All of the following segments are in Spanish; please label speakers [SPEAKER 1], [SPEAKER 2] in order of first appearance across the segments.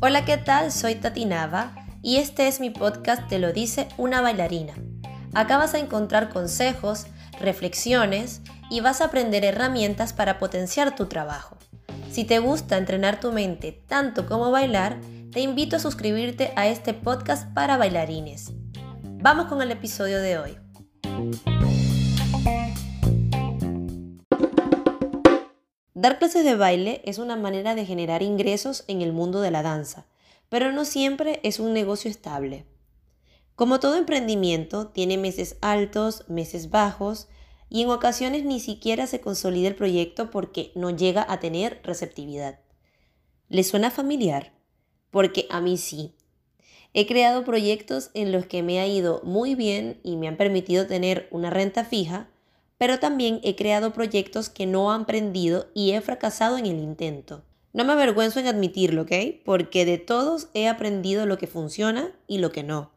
[SPEAKER 1] Hola, ¿qué tal? Soy Tati Nava y este es mi podcast Te lo dice una bailarina. Acá vas a encontrar consejos, reflexiones y vas a aprender herramientas para potenciar tu trabajo. Si te gusta entrenar tu mente tanto como bailar, te invito a suscribirte a este podcast para bailarines. Vamos con el episodio de hoy. Dar clases de baile es una manera de generar ingresos en el mundo de la danza, pero no siempre es un negocio estable. Como todo emprendimiento, tiene meses altos, meses bajos, y en ocasiones ni siquiera se consolida el proyecto porque no llega a tener receptividad. ¿Le suena familiar? Porque a mí sí. He creado proyectos en los que me ha ido muy bien y me han permitido tener una renta fija, pero también he creado proyectos que no han prendido y he fracasado en el intento. No me avergüenzo en admitirlo, ¿ok? Porque de todos he aprendido lo que funciona y lo que no.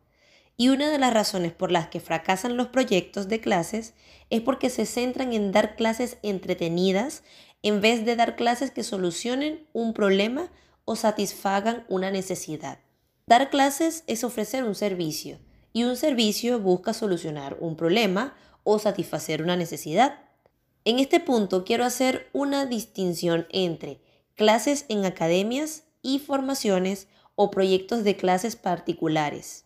[SPEAKER 1] Y una de las razones por las que fracasan los proyectos de clases es porque se centran en dar clases entretenidas en vez de dar clases que solucionen un problema o satisfagan una necesidad. Dar clases es ofrecer un servicio y un servicio busca solucionar un problema o satisfacer una necesidad. En este punto quiero hacer una distinción entre clases en academias y formaciones o proyectos de clases particulares.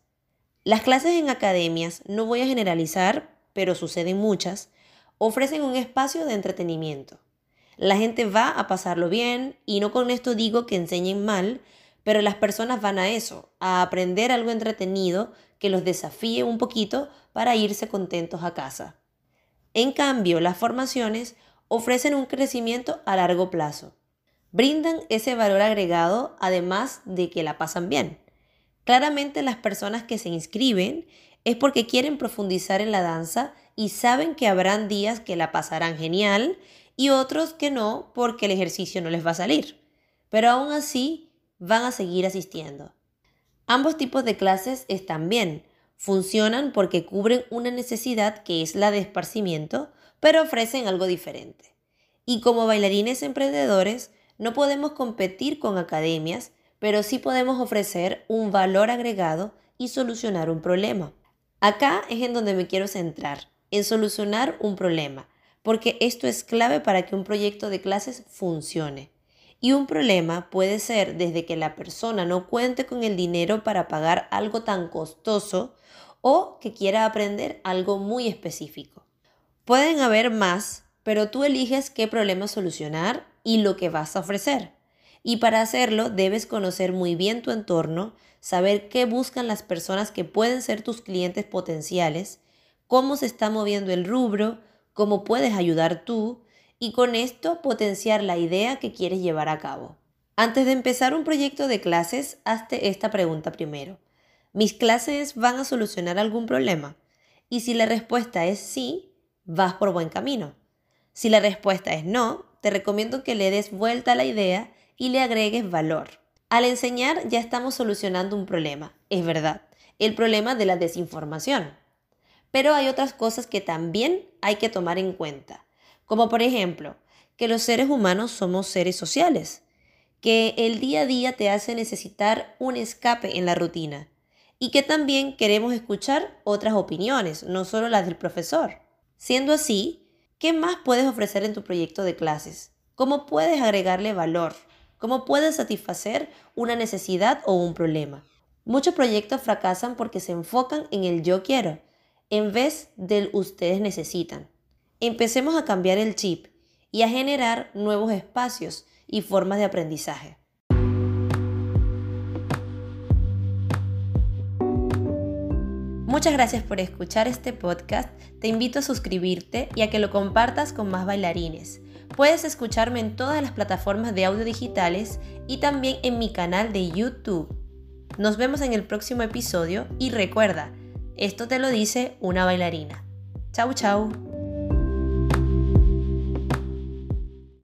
[SPEAKER 1] Las clases en academias, no voy a generalizar, pero suceden muchas, ofrecen un espacio de entretenimiento. La gente va a pasarlo bien y no con esto digo que enseñen mal, pero las personas van a eso, a aprender algo entretenido que los desafíe un poquito para irse contentos a casa. En cambio, las formaciones ofrecen un crecimiento a largo plazo. Brindan ese valor agregado además de que la pasan bien. Claramente las personas que se inscriben es porque quieren profundizar en la danza y saben que habrán días que la pasarán genial y otros que no porque el ejercicio no les va a salir. Pero aún así van a seguir asistiendo. Ambos tipos de clases están bien, funcionan porque cubren una necesidad que es la de esparcimiento, pero ofrecen algo diferente. Y como bailarines emprendedores, no podemos competir con academias pero sí podemos ofrecer un valor agregado y solucionar un problema. Acá es en donde me quiero centrar, en solucionar un problema, porque esto es clave para que un proyecto de clases funcione. Y un problema puede ser desde que la persona no cuente con el dinero para pagar algo tan costoso o que quiera aprender algo muy específico. Pueden haber más, pero tú eliges qué problema solucionar y lo que vas a ofrecer. Y para hacerlo debes conocer muy bien tu entorno, saber qué buscan las personas que pueden ser tus clientes potenciales, cómo se está moviendo el rubro, cómo puedes ayudar tú y con esto potenciar la idea que quieres llevar a cabo. Antes de empezar un proyecto de clases, hazte esta pregunta primero. ¿Mis clases van a solucionar algún problema? Y si la respuesta es sí, vas por buen camino. Si la respuesta es no, te recomiendo que le des vuelta a la idea y le agregues valor. Al enseñar ya estamos solucionando un problema, es verdad, el problema de la desinformación. Pero hay otras cosas que también hay que tomar en cuenta, como por ejemplo, que los seres humanos somos seres sociales, que el día a día te hace necesitar un escape en la rutina y que también queremos escuchar otras opiniones, no solo las del profesor. Siendo así, ¿qué más puedes ofrecer en tu proyecto de clases? ¿Cómo puedes agregarle valor? cómo puedes satisfacer una necesidad o un problema. Muchos proyectos fracasan porque se enfocan en el yo quiero en vez del ustedes necesitan. Empecemos a cambiar el chip y a generar nuevos espacios y formas de aprendizaje. Muchas gracias por escuchar este podcast. Te invito a suscribirte y a que lo compartas con más bailarines. Puedes escucharme en todas las plataformas de audio digitales y también en mi canal de YouTube. Nos vemos en el próximo episodio y recuerda, esto te lo dice una bailarina. Chau chau.